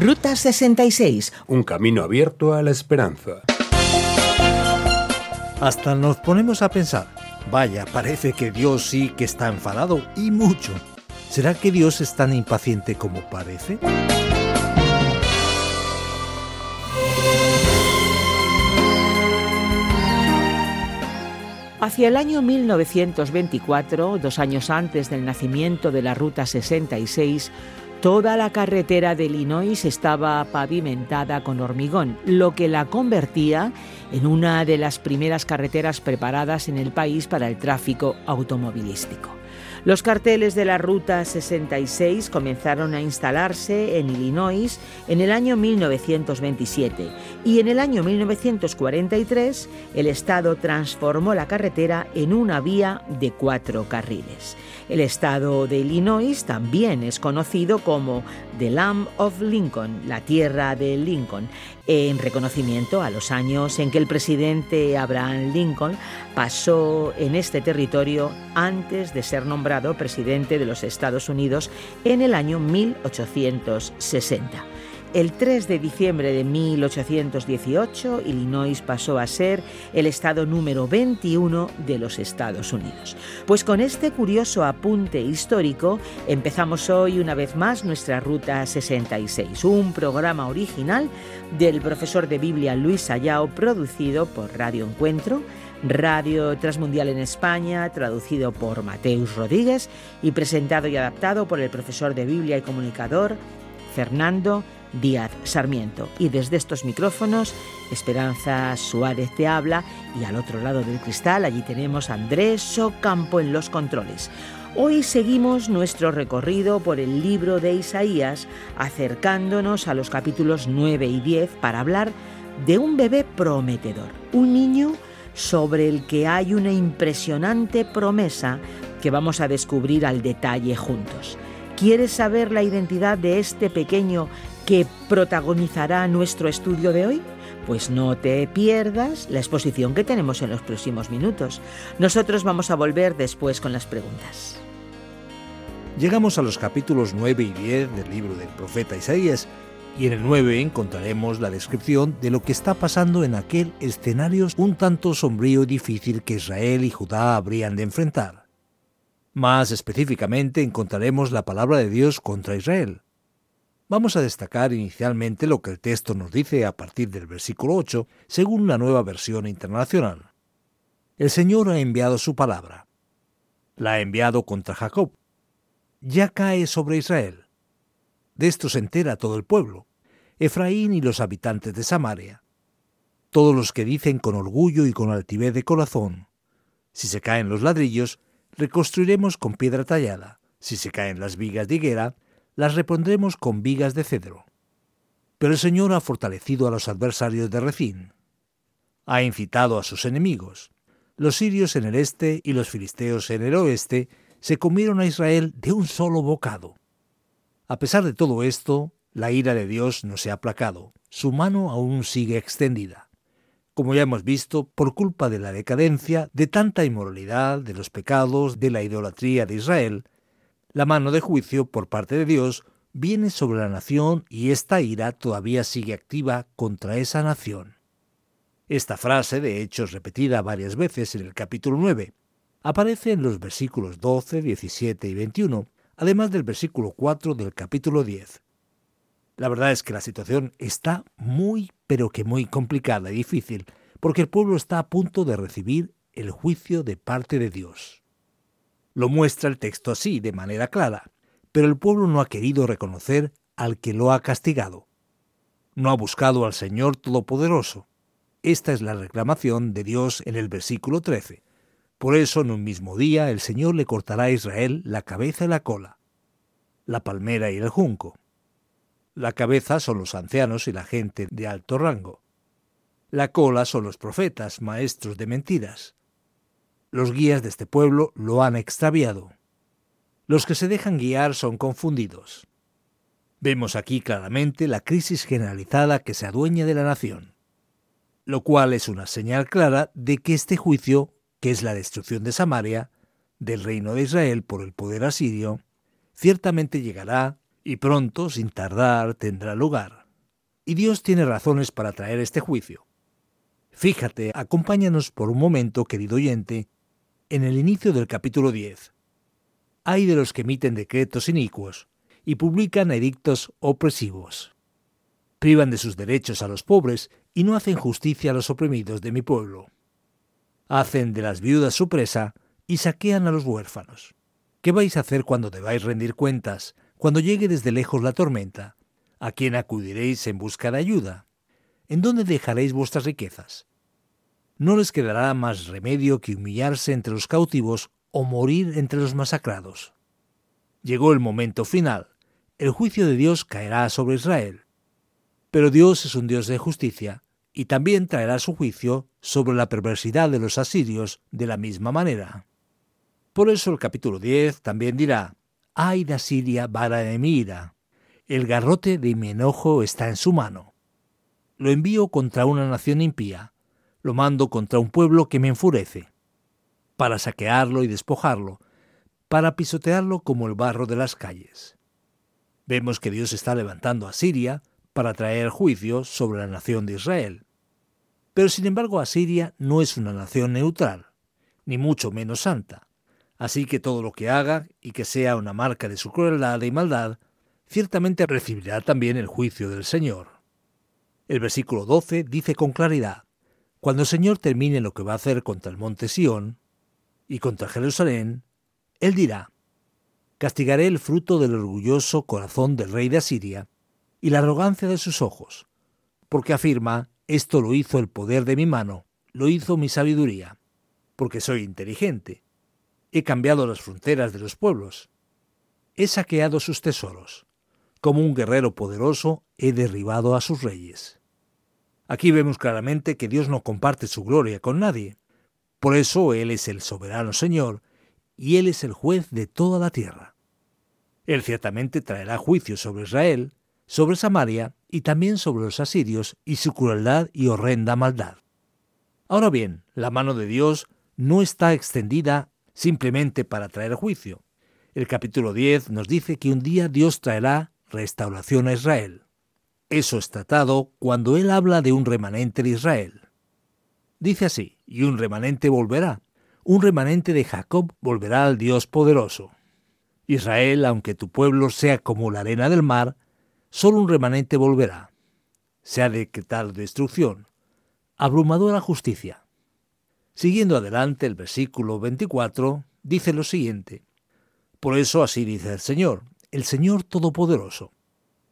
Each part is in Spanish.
Ruta 66. Un camino abierto a la esperanza. Hasta nos ponemos a pensar, vaya, parece que Dios sí que está enfadado y mucho. ¿Será que Dios es tan impaciente como parece? Hacia el año 1924, dos años antes del nacimiento de la Ruta 66, Toda la carretera de Illinois estaba pavimentada con hormigón, lo que la convertía en una de las primeras carreteras preparadas en el país para el tráfico automovilístico. Los carteles de la Ruta 66 comenzaron a instalarse en Illinois en el año 1927 y en el año 1943 el Estado transformó la carretera en una vía de cuatro carriles. El estado de Illinois también es conocido como The Land of Lincoln, la tierra de Lincoln, en reconocimiento a los años en que el presidente Abraham Lincoln pasó en este territorio antes de ser nombrado presidente de los Estados Unidos en el año 1860. El 3 de diciembre de 1818, Illinois pasó a ser el estado número 21 de los Estados Unidos. Pues con este curioso apunte histórico empezamos hoy una vez más nuestra Ruta 66, un programa original del profesor de Biblia Luis Ayao, producido por Radio Encuentro, Radio Transmundial en España, traducido por Mateus Rodríguez y presentado y adaptado por el profesor de Biblia y comunicador Fernando Díaz Sarmiento. Y desde estos micrófonos, Esperanza Suárez te habla y al otro lado del cristal allí tenemos a Andrés Ocampo en los controles. Hoy seguimos nuestro recorrido por el libro de Isaías, acercándonos a los capítulos 9 y 10 para hablar de un bebé prometedor, un niño sobre el que hay una impresionante promesa que vamos a descubrir al detalle juntos. ¿Quieres saber la identidad de este pequeño que protagonizará nuestro estudio de hoy? Pues no te pierdas la exposición que tenemos en los próximos minutos. Nosotros vamos a volver después con las preguntas. Llegamos a los capítulos 9 y 10 del libro del profeta Isaías y en el 9 encontraremos la descripción de lo que está pasando en aquel escenario un tanto sombrío y difícil que Israel y Judá habrían de enfrentar. Más específicamente encontraremos la palabra de Dios contra Israel. Vamos a destacar inicialmente lo que el texto nos dice a partir del versículo 8, según la nueva versión internacional. El Señor ha enviado su palabra. La ha enviado contra Jacob. Ya cae sobre Israel. De esto se entera todo el pueblo, Efraín y los habitantes de Samaria. Todos los que dicen con orgullo y con altivez de corazón, si se caen los ladrillos, reconstruiremos con piedra tallada, si se caen las vigas de higuera, las repondremos con vigas de cedro. Pero el Señor ha fortalecido a los adversarios de Recín. Ha incitado a sus enemigos. Los sirios en el este y los filisteos en el oeste se comieron a Israel de un solo bocado. A pesar de todo esto, la ira de Dios no se ha aplacado, su mano aún sigue extendida. Como ya hemos visto, por culpa de la decadencia, de tanta inmoralidad, de los pecados, de la idolatría de Israel, la mano de juicio por parte de Dios viene sobre la nación y esta ira todavía sigue activa contra esa nación. Esta frase, de hecho repetida varias veces en el capítulo 9, aparece en los versículos 12, 17 y 21, además del versículo 4 del capítulo 10. La verdad es que la situación está muy, pero que muy complicada y difícil, porque el pueblo está a punto de recibir el juicio de parte de Dios. Lo muestra el texto así, de manera clara, pero el pueblo no ha querido reconocer al que lo ha castigado. No ha buscado al Señor Todopoderoso. Esta es la reclamación de Dios en el versículo 13. Por eso en un mismo día el Señor le cortará a Israel la cabeza y la cola. la palmera y el junco. La cabeza son los ancianos y la gente de alto rango. La cola son los profetas, maestros de mentiras. Los guías de este pueblo lo han extraviado. Los que se dejan guiar son confundidos. Vemos aquí claramente la crisis generalizada que se adueña de la nación, lo cual es una señal clara de que este juicio, que es la destrucción de Samaria, del reino de Israel por el poder asirio, ciertamente llegará y pronto, sin tardar, tendrá lugar. Y Dios tiene razones para traer este juicio. Fíjate, acompáñanos por un momento, querido oyente, en el inicio del capítulo 10. Hay de los que emiten decretos inicuos y publican edictos opresivos. Privan de sus derechos a los pobres y no hacen justicia a los oprimidos de mi pueblo. Hacen de las viudas su presa y saquean a los huérfanos. ¿Qué vais a hacer cuando debáis rendir cuentas, cuando llegue desde lejos la tormenta? ¿A quién acudiréis en busca de ayuda? ¿En dónde dejaréis vuestras riquezas? No les quedará más remedio que humillarse entre los cautivos o morir entre los masacrados. Llegó el momento final. El juicio de Dios caerá sobre Israel. Pero Dios es un Dios de justicia y también traerá su juicio sobre la perversidad de los asirios de la misma manera. Por eso el capítulo 10 también dirá, Ay de Asiria, vara de mi ira, el garrote de mi enojo está en su mano. Lo envío contra una nación impía, lo mando contra un pueblo que me enfurece, para saquearlo y despojarlo, para pisotearlo como el barro de las calles. Vemos que Dios está levantando a Siria para traer juicio sobre la nación de Israel. Pero sin embargo Asiria no es una nación neutral, ni mucho menos santa. Así que todo lo que haga y que sea una marca de su crueldad y maldad, ciertamente recibirá también el juicio del Señor. El versículo 12 dice con claridad, Cuando el Señor termine lo que va a hacer contra el monte Sión y contra Jerusalén, él dirá, Castigaré el fruto del orgulloso corazón del rey de Asiria y la arrogancia de sus ojos, porque afirma, esto lo hizo el poder de mi mano, lo hizo mi sabiduría, porque soy inteligente. He cambiado las fronteras de los pueblos. He saqueado sus tesoros. Como un guerrero poderoso, he derribado a sus reyes. Aquí vemos claramente que Dios no comparte su gloria con nadie. Por eso Él es el soberano Señor y Él es el juez de toda la tierra. Él ciertamente traerá juicio sobre Israel, sobre Samaria y también sobre los asirios y su crueldad y horrenda maldad. Ahora bien, la mano de Dios no está extendida simplemente para traer juicio. El capítulo 10 nos dice que un día Dios traerá restauración a Israel. Eso es tratado cuando Él habla de un remanente de Israel. Dice así, y un remanente volverá, un remanente de Jacob volverá al Dios poderoso. Israel, aunque tu pueblo sea como la arena del mar, solo un remanente volverá. Se ha decretado destrucción, abrumadora justicia. Siguiendo adelante el versículo 24, dice lo siguiente. Por eso así dice el Señor, el Señor Todopoderoso.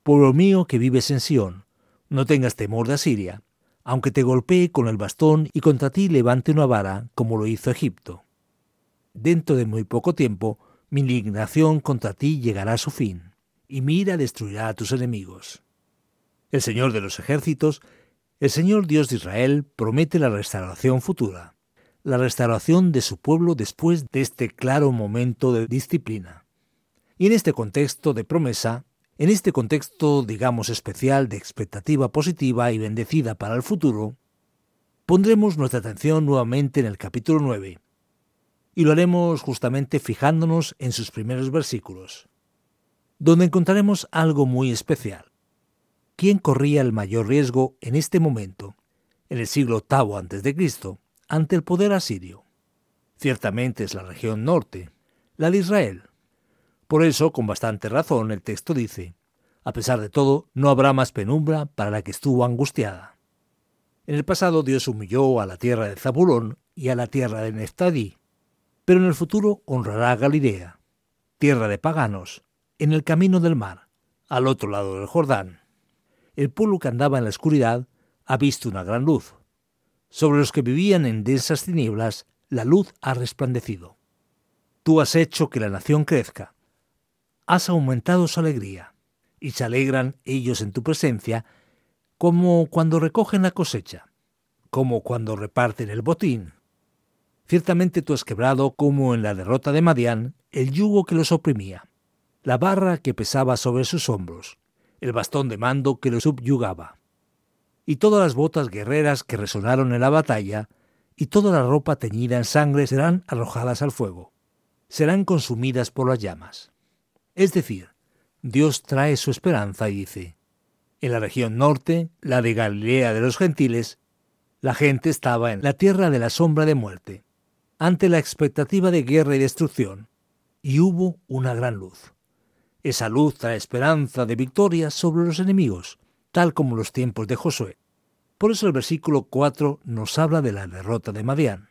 Pueblo mío que vives en Sión, no tengas temor de Asiria, aunque te golpee con el bastón y contra ti levante una vara, como lo hizo Egipto. Dentro de muy poco tiempo, mi indignación contra ti llegará a su fin, y mi ira destruirá a tus enemigos. El Señor de los ejércitos, el Señor Dios de Israel, promete la restauración futura, la restauración de su pueblo después de este claro momento de disciplina. Y en este contexto de promesa, en este contexto, digamos, especial de expectativa positiva y bendecida para el futuro, pondremos nuestra atención nuevamente en el capítulo 9, y lo haremos justamente fijándonos en sus primeros versículos, donde encontraremos algo muy especial. ¿Quién corría el mayor riesgo en este momento, en el siglo VIII a.C., ante el poder asirio? Ciertamente es la región norte, la de Israel, por eso, con bastante razón, el texto dice, a pesar de todo, no habrá más penumbra para la que estuvo angustiada. En el pasado Dios humilló a la tierra de Zabulón y a la tierra de Neftadí, pero en el futuro honrará a Galilea, tierra de paganos, en el camino del mar, al otro lado del Jordán. El pueblo que andaba en la oscuridad ha visto una gran luz. Sobre los que vivían en densas tinieblas, la luz ha resplandecido. Tú has hecho que la nación crezca, has aumentado su alegría, y se alegran ellos en tu presencia, como cuando recogen la cosecha, como cuando reparten el botín. Ciertamente tú has quebrado, como en la derrota de Madián, el yugo que los oprimía, la barra que pesaba sobre sus hombros, el bastón de mando que los subyugaba, y todas las botas guerreras que resonaron en la batalla, y toda la ropa teñida en sangre serán arrojadas al fuego, serán consumidas por las llamas. Es decir, Dios trae su esperanza y dice, en la región norte, la de Galilea de los gentiles, la gente estaba en la tierra de la sombra de muerte, ante la expectativa de guerra y destrucción, y hubo una gran luz. Esa luz trae esperanza de victoria sobre los enemigos, tal como los tiempos de Josué. Por eso el versículo 4 nos habla de la derrota de Madián.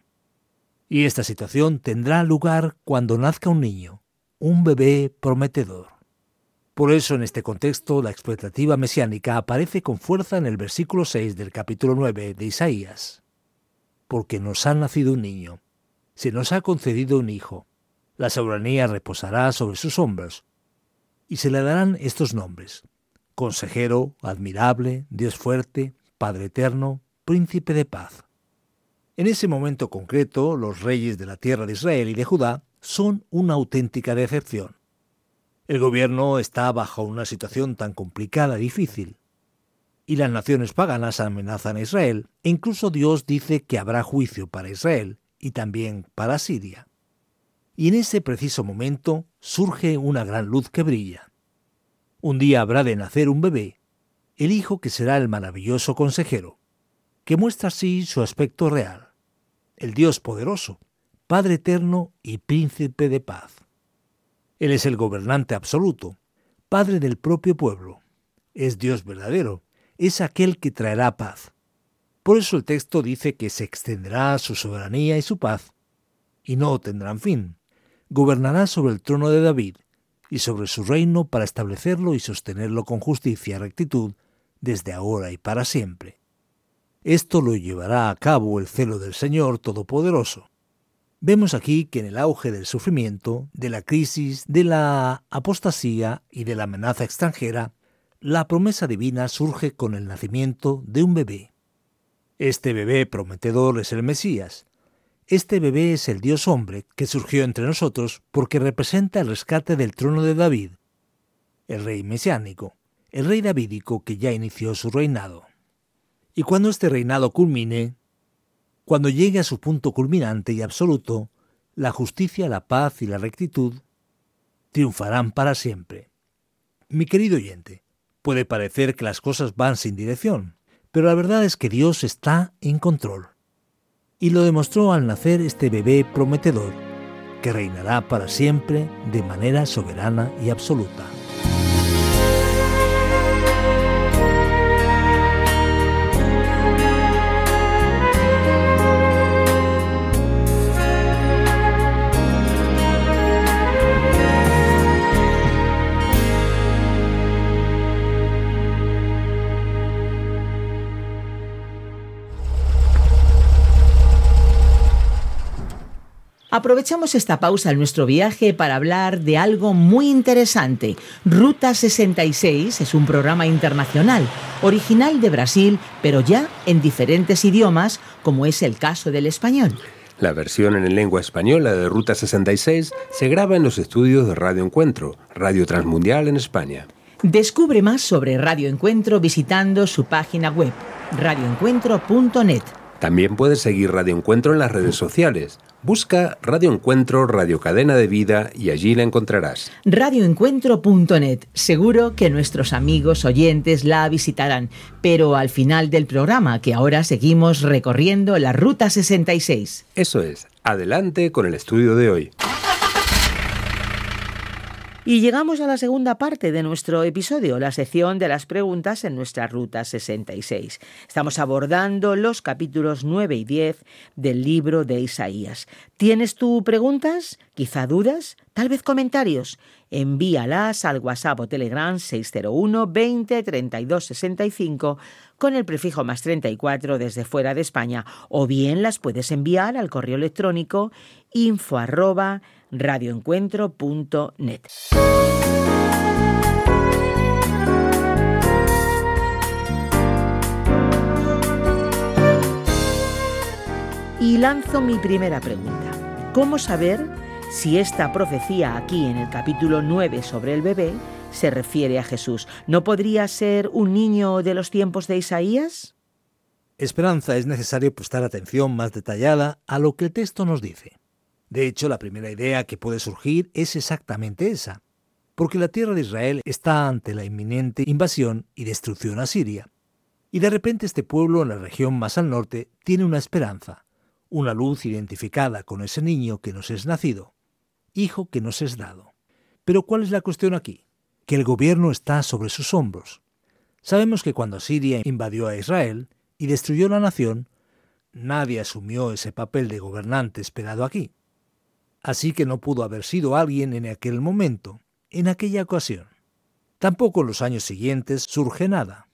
Y esta situación tendrá lugar cuando nazca un niño, un bebé prometedor. Por eso en este contexto la expectativa mesiánica aparece con fuerza en el versículo 6 del capítulo 9 de Isaías. Porque nos ha nacido un niño, se nos ha concedido un hijo, la soberanía reposará sobre sus hombros, y se le darán estos nombres, Consejero, Admirable, Dios fuerte, Padre eterno, Príncipe de paz. En ese momento concreto, los reyes de la tierra de Israel y de Judá son una auténtica decepción. El gobierno está bajo una situación tan complicada y difícil. Y las naciones paganas amenazan a Israel, e incluso Dios dice que habrá juicio para Israel y también para Siria. Y en ese preciso momento surge una gran luz que brilla. Un día habrá de nacer un bebé, el hijo que será el maravilloso consejero, que muestra así su aspecto real, el Dios poderoso, Padre eterno y príncipe de paz. Él es el gobernante absoluto, Padre del propio pueblo. Es Dios verdadero, es aquel que traerá paz. Por eso el texto dice que se extenderá su soberanía y su paz, y no tendrán fin. Gobernará sobre el trono de David y sobre su reino para establecerlo y sostenerlo con justicia y rectitud desde ahora y para siempre. Esto lo llevará a cabo el celo del Señor Todopoderoso. Vemos aquí que en el auge del sufrimiento, de la crisis, de la apostasía y de la amenaza extranjera, la promesa divina surge con el nacimiento de un bebé. Este bebé prometedor es el Mesías. Este bebé es el Dios hombre que surgió entre nosotros porque representa el rescate del trono de David, el rey mesiánico, el rey davídico que ya inició su reinado. Y cuando este reinado culmine, cuando llegue a su punto culminante y absoluto, la justicia, la paz y la rectitud triunfarán para siempre. Mi querido oyente, puede parecer que las cosas van sin dirección, pero la verdad es que Dios está en control. Y lo demostró al nacer este bebé prometedor, que reinará para siempre de manera soberana y absoluta. Aprovechamos esta pausa en nuestro viaje para hablar de algo muy interesante. Ruta 66 es un programa internacional, original de Brasil, pero ya en diferentes idiomas, como es el caso del español. La versión en lengua española de Ruta 66 se graba en los estudios de Radio Encuentro, Radio Transmundial en España. Descubre más sobre Radio Encuentro visitando su página web, radioencuentro.net. También puedes seguir Radio Encuentro en las redes sociales. Busca Radio Encuentro, Radio Cadena de Vida y allí la encontrarás. Radioencuentro.net. Seguro que nuestros amigos oyentes la visitarán, pero al final del programa, que ahora seguimos recorriendo la Ruta 66. Eso es. Adelante con el estudio de hoy. Y llegamos a la segunda parte de nuestro episodio, la sección de las preguntas en nuestra Ruta 66. Estamos abordando los capítulos 9 y 10 del libro de Isaías. ¿Tienes tú preguntas? Quizá dudas, tal vez comentarios. Envíalas al WhatsApp o Telegram 601 20 32 65 con el prefijo más 34 desde fuera de España o bien las puedes enviar al correo electrónico info arroba radioencuentro.net. Y lanzo mi primera pregunta. ¿Cómo saber si esta profecía aquí en el capítulo 9 sobre el bebé se refiere a Jesús, ¿no podría ser un niño de los tiempos de Isaías? Esperanza es necesario prestar atención más detallada a lo que el texto nos dice. De hecho, la primera idea que puede surgir es exactamente esa, porque la tierra de Israel está ante la inminente invasión y destrucción asiria. Y de repente este pueblo en la región más al norte tiene una esperanza, una luz identificada con ese niño que nos es nacido, hijo que nos es dado. Pero ¿cuál es la cuestión aquí? Que el gobierno está sobre sus hombros. Sabemos que cuando Siria invadió a Israel y destruyó la nación, nadie asumió ese papel de gobernante esperado aquí. Así que no pudo haber sido alguien en aquel momento, en aquella ocasión. Tampoco en los años siguientes surge nada.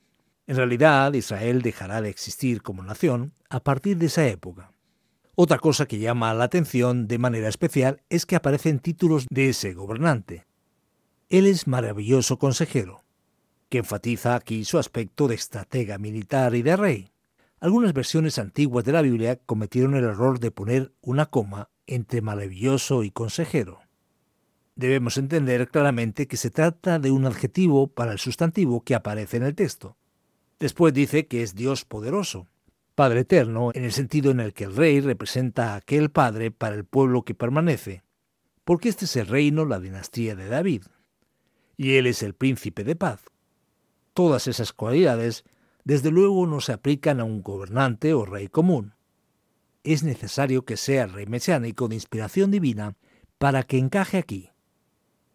En realidad, Israel dejará de existir como nación a partir de esa época. Otra cosa que llama la atención de manera especial es que aparecen títulos de ese gobernante. Él es maravilloso consejero, que enfatiza aquí su aspecto de estratega militar y de rey. Algunas versiones antiguas de la Biblia cometieron el error de poner una coma entre maravilloso y consejero. Debemos entender claramente que se trata de un adjetivo para el sustantivo que aparece en el texto. Después dice que es Dios poderoso, Padre eterno, en el sentido en el que el rey representa a aquel Padre para el pueblo que permanece, porque este es el reino, la dinastía de David, y él es el príncipe de paz. Todas esas cualidades, desde luego, no se aplican a un gobernante o rey común. Es necesario que sea rey mesiánico de inspiración divina para que encaje aquí.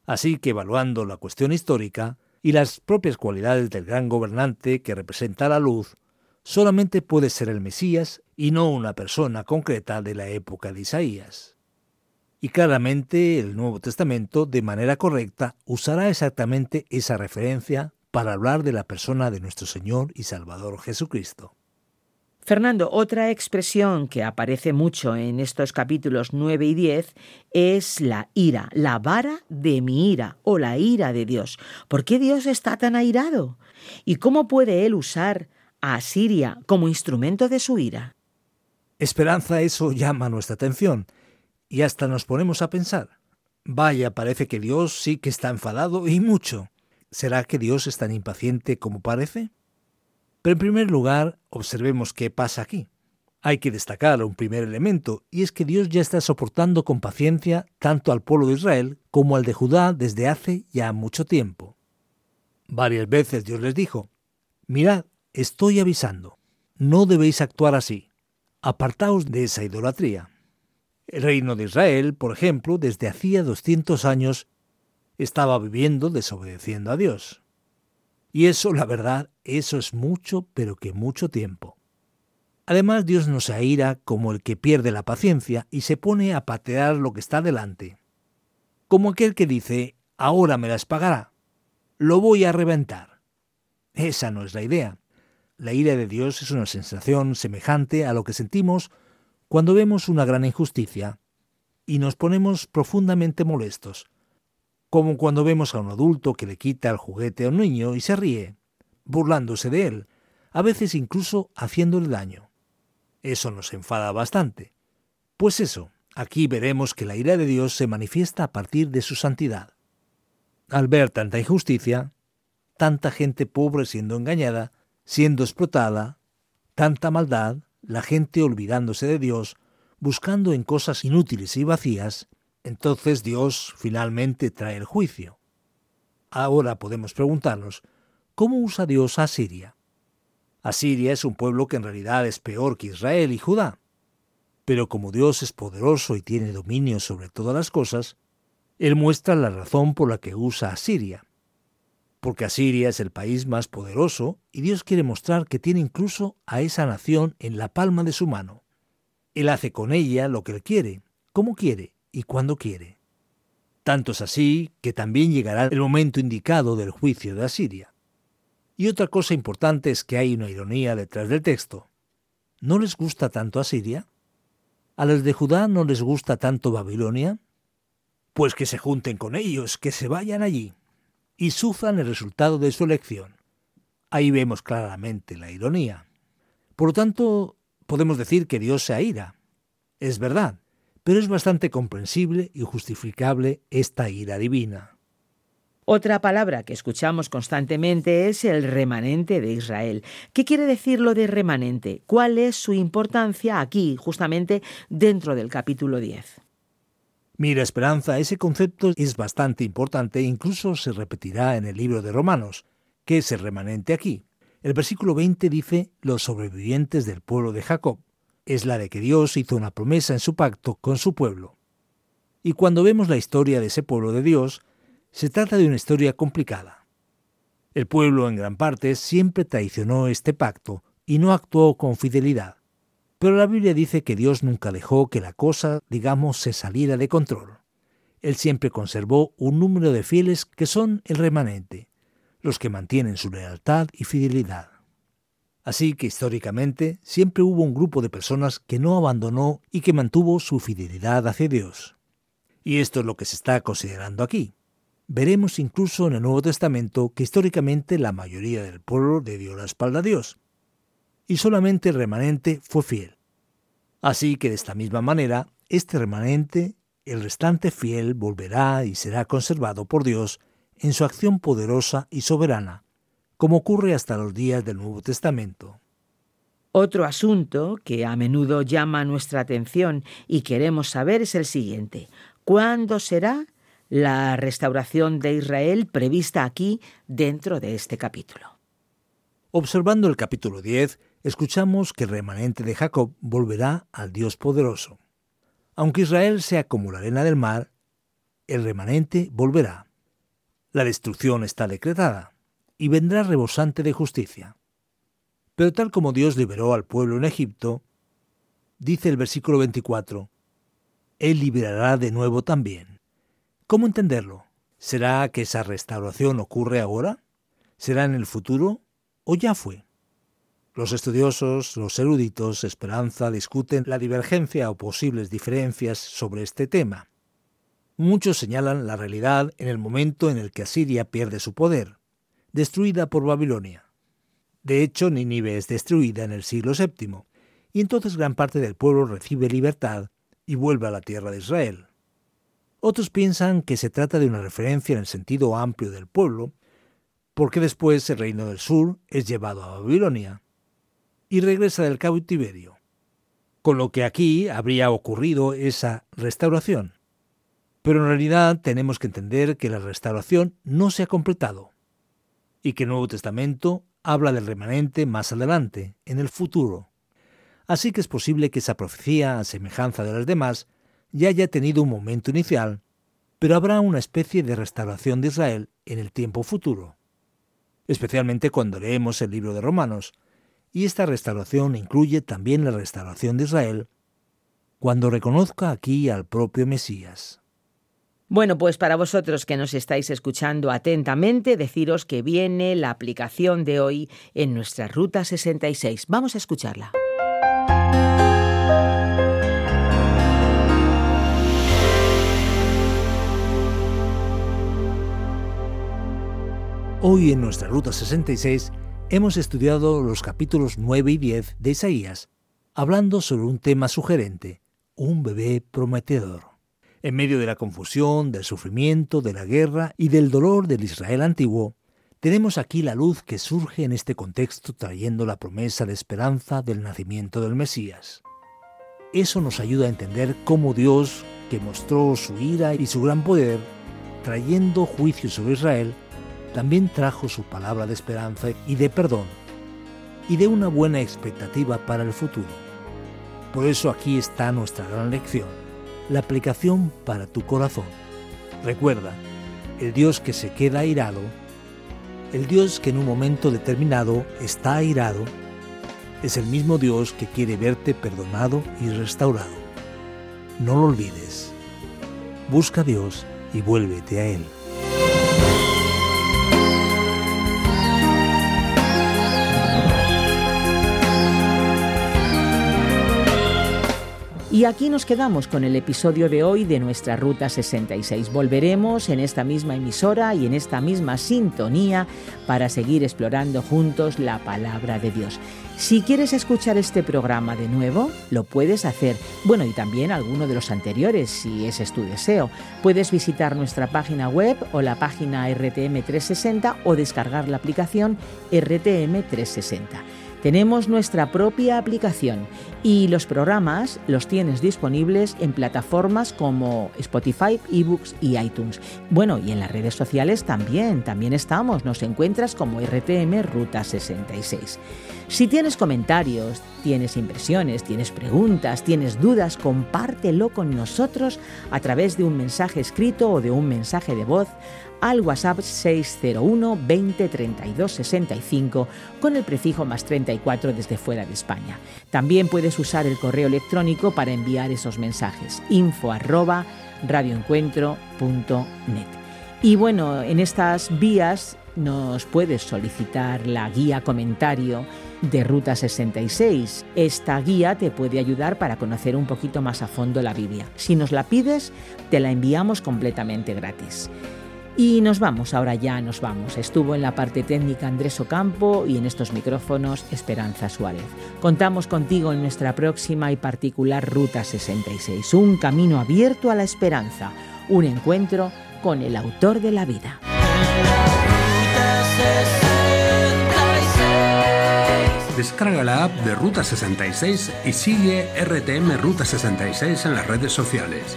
Así que evaluando la cuestión histórica y las propias cualidades del gran gobernante que representa la luz, solamente puede ser el Mesías y no una persona concreta de la época de Isaías. Y claramente el Nuevo Testamento, de manera correcta, usará exactamente esa referencia para hablar de la persona de nuestro Señor y Salvador Jesucristo. Fernando, otra expresión que aparece mucho en estos capítulos 9 y 10 es la ira, la vara de mi ira o la ira de Dios. ¿Por qué Dios está tan airado? ¿Y cómo puede Él usar a Siria como instrumento de su ira. Esperanza, eso llama nuestra atención y hasta nos ponemos a pensar. Vaya, parece que Dios sí que está enfadado y mucho. ¿Será que Dios es tan impaciente como parece? Pero en primer lugar, observemos qué pasa aquí. Hay que destacar un primer elemento, y es que Dios ya está soportando con paciencia tanto al pueblo de Israel como al de Judá desde hace ya mucho tiempo. Varias veces Dios les dijo, Mirad, estoy avisando, no debéis actuar así. Apartaos de esa idolatría. El reino de Israel, por ejemplo, desde hacía 200 años, estaba viviendo desobedeciendo a Dios. Y eso, la verdad, eso es mucho, pero que mucho tiempo. Además, Dios no se aira como el que pierde la paciencia y se pone a patear lo que está delante. Como aquel que dice, ahora me las pagará. Lo voy a reventar. Esa no es la idea. La ira de Dios es una sensación semejante a lo que sentimos cuando vemos una gran injusticia y nos ponemos profundamente molestos, como cuando vemos a un adulto que le quita el juguete a un niño y se ríe, burlándose de él, a veces incluso haciéndole daño. Eso nos enfada bastante. Pues eso, aquí veremos que la ira de Dios se manifiesta a partir de su santidad. Al ver tanta injusticia, tanta gente pobre siendo engañada, siendo explotada, tanta maldad, la gente olvidándose de Dios, buscando en cosas inútiles y vacías, entonces Dios finalmente trae el juicio. Ahora podemos preguntarnos, ¿cómo usa Dios a Siria? Asiria es un pueblo que en realidad es peor que Israel y Judá. Pero como Dios es poderoso y tiene dominio sobre todas las cosas, Él muestra la razón por la que usa a Siria porque Asiria es el país más poderoso y Dios quiere mostrar que tiene incluso a esa nación en la palma de su mano. Él hace con ella lo que él quiere, como quiere y cuando quiere. Tanto es así que también llegará el momento indicado del juicio de Asiria. Y otra cosa importante es que hay una ironía detrás del texto. ¿No les gusta tanto Asiria? ¿A los de Judá no les gusta tanto Babilonia? Pues que se junten con ellos, que se vayan allí y sufran el resultado de su elección. Ahí vemos claramente la ironía. Por lo tanto, podemos decir que Dios se aira. Es verdad, pero es bastante comprensible y justificable esta ira divina. Otra palabra que escuchamos constantemente es el remanente de Israel. ¿Qué quiere decir lo de remanente? ¿Cuál es su importancia aquí, justamente dentro del capítulo 10? Mira, Esperanza, ese concepto es bastante importante e incluso se repetirá en el libro de Romanos. ¿Qué es el remanente aquí? El versículo 20 dice los sobrevivientes del pueblo de Jacob es la de que Dios hizo una promesa en su pacto con su pueblo. Y cuando vemos la historia de ese pueblo de Dios, se trata de una historia complicada. El pueblo en gran parte siempre traicionó este pacto y no actuó con fidelidad. Pero la Biblia dice que Dios nunca dejó que la cosa, digamos, se saliera de control. Él siempre conservó un número de fieles que son el remanente, los que mantienen su lealtad y fidelidad. Así que históricamente siempre hubo un grupo de personas que no abandonó y que mantuvo su fidelidad hacia Dios. Y esto es lo que se está considerando aquí. Veremos incluso en el Nuevo Testamento que históricamente la mayoría del pueblo le dio la espalda a Dios. Y solamente el remanente fue fiel. Así que de esta misma manera, este remanente, el restante fiel, volverá y será conservado por Dios en su acción poderosa y soberana, como ocurre hasta los días del Nuevo Testamento. Otro asunto que a menudo llama nuestra atención y queremos saber es el siguiente. ¿Cuándo será la restauración de Israel prevista aquí dentro de este capítulo? Observando el capítulo 10, escuchamos que el remanente de Jacob volverá al Dios poderoso. Aunque Israel sea como la arena del mar, el remanente volverá. La destrucción está decretada y vendrá rebosante de justicia. Pero tal como Dios liberó al pueblo en Egipto, dice el versículo 24, Él liberará de nuevo también. ¿Cómo entenderlo? ¿Será que esa restauración ocurre ahora? ¿Será en el futuro? ¿O ya fue? Los estudiosos, los eruditos, Esperanza, discuten la divergencia o posibles diferencias sobre este tema. Muchos señalan la realidad en el momento en el que Asiria pierde su poder, destruida por Babilonia. De hecho, Nínive es destruida en el siglo VII, y entonces gran parte del pueblo recibe libertad y vuelve a la tierra de Israel. Otros piensan que se trata de una referencia en el sentido amplio del pueblo, porque después el reino del sur es llevado a Babilonia y regresa del cautiverio, con lo que aquí habría ocurrido esa restauración. Pero en realidad tenemos que entender que la restauración no se ha completado y que el Nuevo Testamento habla del remanente más adelante, en el futuro. Así que es posible que esa profecía, a semejanza de las demás, ya haya tenido un momento inicial, pero habrá una especie de restauración de Israel en el tiempo futuro. Especialmente cuando leemos el libro de Romanos, y esta restauración incluye también la restauración de Israel, cuando reconozca aquí al propio Mesías. Bueno, pues para vosotros que nos estáis escuchando atentamente, deciros que viene la aplicación de hoy en nuestra Ruta 66. Vamos a escucharla. Hoy en nuestra Ruta 66 hemos estudiado los capítulos 9 y 10 de Isaías, hablando sobre un tema sugerente, un bebé prometedor. En medio de la confusión, del sufrimiento, de la guerra y del dolor del Israel antiguo, tenemos aquí la luz que surge en este contexto trayendo la promesa de esperanza del nacimiento del Mesías. Eso nos ayuda a entender cómo Dios, que mostró su ira y su gran poder, trayendo juicio sobre Israel, también trajo su palabra de esperanza y de perdón, y de una buena expectativa para el futuro. Por eso aquí está nuestra gran lección la aplicación para tu corazón. Recuerda, el Dios que se queda airado, el Dios que en un momento determinado está airado, es el mismo Dios que quiere verte perdonado y restaurado. No lo olvides. Busca a Dios y vuélvete a Él. Y aquí nos quedamos con el episodio de hoy de nuestra Ruta 66. Volveremos en esta misma emisora y en esta misma sintonía para seguir explorando juntos la palabra de Dios. Si quieres escuchar este programa de nuevo, lo puedes hacer. Bueno, y también alguno de los anteriores, si ese es tu deseo. Puedes visitar nuestra página web o la página RTM 360 o descargar la aplicación RTM 360. Tenemos nuestra propia aplicación y los programas los tienes disponibles en plataformas como Spotify, eBooks y iTunes. Bueno, y en las redes sociales también, también estamos, nos encuentras como RTM Ruta 66. Si tienes comentarios, tienes impresiones, tienes preguntas, tienes dudas, compártelo con nosotros a través de un mensaje escrito o de un mensaje de voz al WhatsApp 601 20 32 65 con el prefijo más 34 desde fuera de España. También puedes usar el correo electrónico para enviar esos mensajes info arroba radioencuentro.net. Y bueno, en estas vías nos puedes solicitar la guía comentario de Ruta 66. Esta guía te puede ayudar para conocer un poquito más a fondo la Biblia. Si nos la pides, te la enviamos completamente gratis. Y nos vamos, ahora ya nos vamos. Estuvo en la parte técnica Andrés Ocampo y en estos micrófonos Esperanza Suárez. Contamos contigo en nuestra próxima y particular Ruta 66, un camino abierto a la esperanza, un encuentro con el autor de la vida. Descarga la app de Ruta 66 y sigue RTM Ruta 66 en las redes sociales.